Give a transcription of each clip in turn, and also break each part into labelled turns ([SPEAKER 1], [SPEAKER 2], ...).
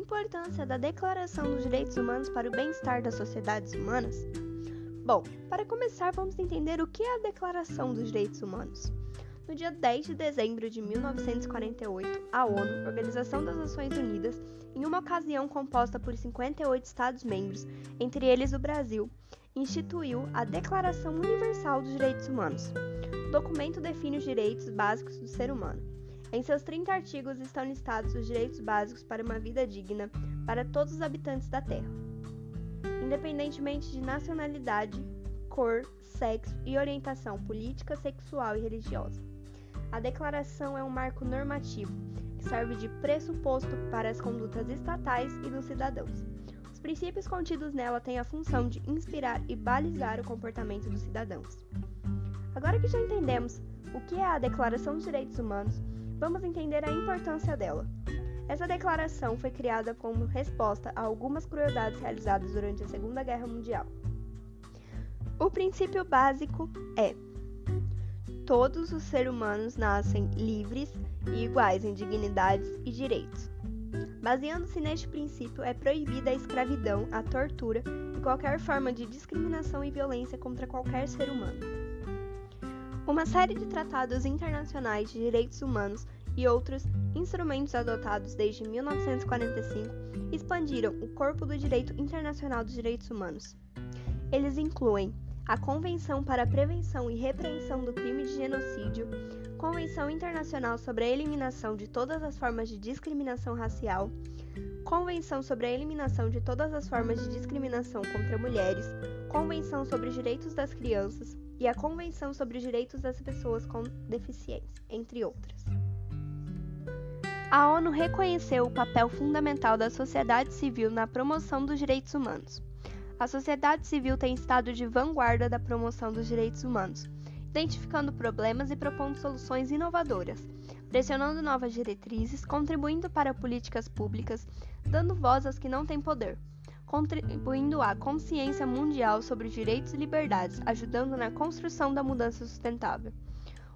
[SPEAKER 1] importância da Declaração dos Direitos Humanos para o bem-estar das sociedades humanas? Bom, para começar, vamos entender o que é a Declaração dos Direitos Humanos. No dia 10 de dezembro de 1948, a ONU, Organização das Nações Unidas, em uma ocasião composta por 58 Estados-membros, entre eles o Brasil, instituiu a Declaração Universal dos Direitos Humanos. O documento define os direitos básicos do ser humano. Em seus 30 artigos estão listados os direitos básicos para uma vida digna para todos os habitantes da Terra, independentemente de nacionalidade, cor, sexo e orientação política, sexual e religiosa. A declaração é um marco normativo que serve de pressuposto para as condutas estatais e dos cidadãos. Os princípios contidos nela têm a função de inspirar e balizar o comportamento dos cidadãos. Agora que já entendemos o que é a Declaração dos Direitos Humanos, vamos entender a importância dela. Essa declaração foi criada como resposta a algumas crueldades realizadas durante a Segunda Guerra Mundial. O princípio básico é: todos os seres humanos nascem livres e iguais em dignidades e direitos. Baseando-se neste princípio, é proibida a escravidão, a tortura e qualquer forma de discriminação e violência contra qualquer ser humano. Uma série de tratados internacionais de direitos humanos e outros instrumentos adotados desde 1945 expandiram o corpo do direito internacional dos direitos humanos. Eles incluem a Convenção para a Prevenção e Repreensão do Crime de Genocídio, Convenção Internacional sobre a Eliminação de todas as formas de discriminação racial, Convenção sobre a Eliminação de todas as formas de discriminação contra mulheres, Convenção sobre os Direitos das Crianças, e a Convenção sobre os Direitos das Pessoas com Deficiência, entre outras. A ONU reconheceu o papel fundamental da sociedade civil na promoção dos direitos humanos. A sociedade civil tem estado de vanguarda da promoção dos direitos humanos, identificando problemas e propondo soluções inovadoras, pressionando novas diretrizes, contribuindo para políticas públicas, dando voz aos que não têm poder contribuindo à consciência mundial sobre direitos e liberdades, ajudando na construção da mudança sustentável.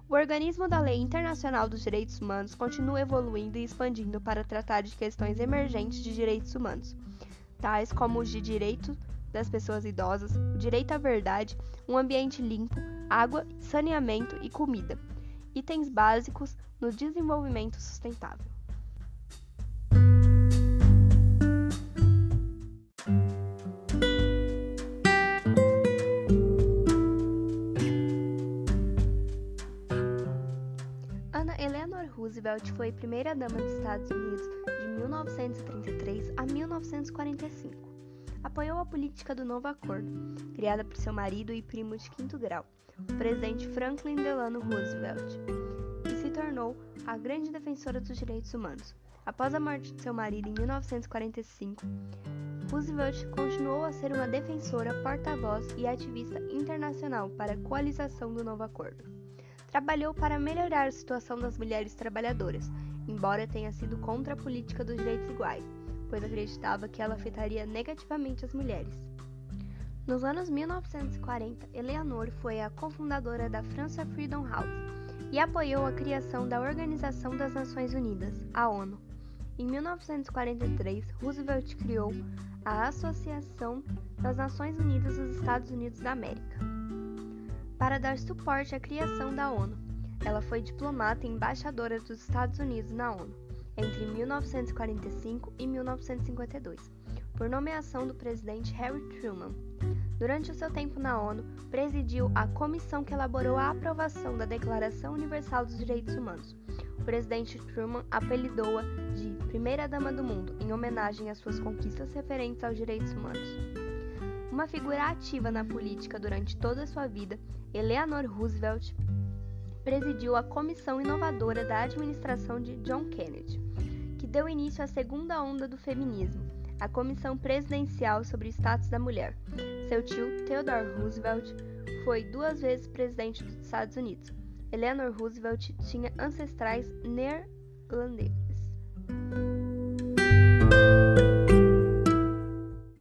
[SPEAKER 1] O organismo da Lei Internacional dos Direitos Humanos continua evoluindo e expandindo para tratar de questões emergentes de direitos humanos, tais como os de direito das pessoas idosas, o direito à verdade, um ambiente limpo, água, saneamento e comida, itens básicos no desenvolvimento sustentável. Roosevelt foi primeira-dama dos Estados Unidos de 1933 a 1945. Apoiou a política do Novo Acordo, criada por seu marido e primo de quinto grau, o presidente Franklin Delano Roosevelt, e se tornou a grande defensora dos direitos humanos. Após a morte de seu marido em 1945, Roosevelt continuou a ser uma defensora, porta-voz e ativista internacional para a coalização do Novo Acordo trabalhou para melhorar a situação das mulheres trabalhadoras, embora tenha sido contra a política dos direitos iguais, pois acreditava que ela afetaria negativamente as mulheres. Nos anos 1940, Eleanor foi a cofundadora da França Freedom House e apoiou a criação da Organização das Nações Unidas, a ONU. Em 1943, Roosevelt criou a Associação das Nações Unidas dos Estados Unidos da América para dar suporte à criação da ONU. Ela foi diplomata e embaixadora dos Estados Unidos na ONU entre 1945 e 1952, por nomeação do presidente Harry Truman. Durante o seu tempo na ONU, presidiu a comissão que elaborou a aprovação da Declaração Universal dos Direitos Humanos. O presidente Truman apelidou-a de Primeira Dama do Mundo, em homenagem às suas conquistas referentes aos direitos humanos. Uma figura ativa na política durante toda a sua vida, Eleanor Roosevelt presidiu a comissão inovadora da administração de John Kennedy, que deu início à segunda onda do feminismo, a Comissão Presidencial sobre o Status da Mulher. Seu tio, Theodore Roosevelt, foi duas vezes presidente dos Estados Unidos. Eleanor Roosevelt tinha ancestrais neerlandeses.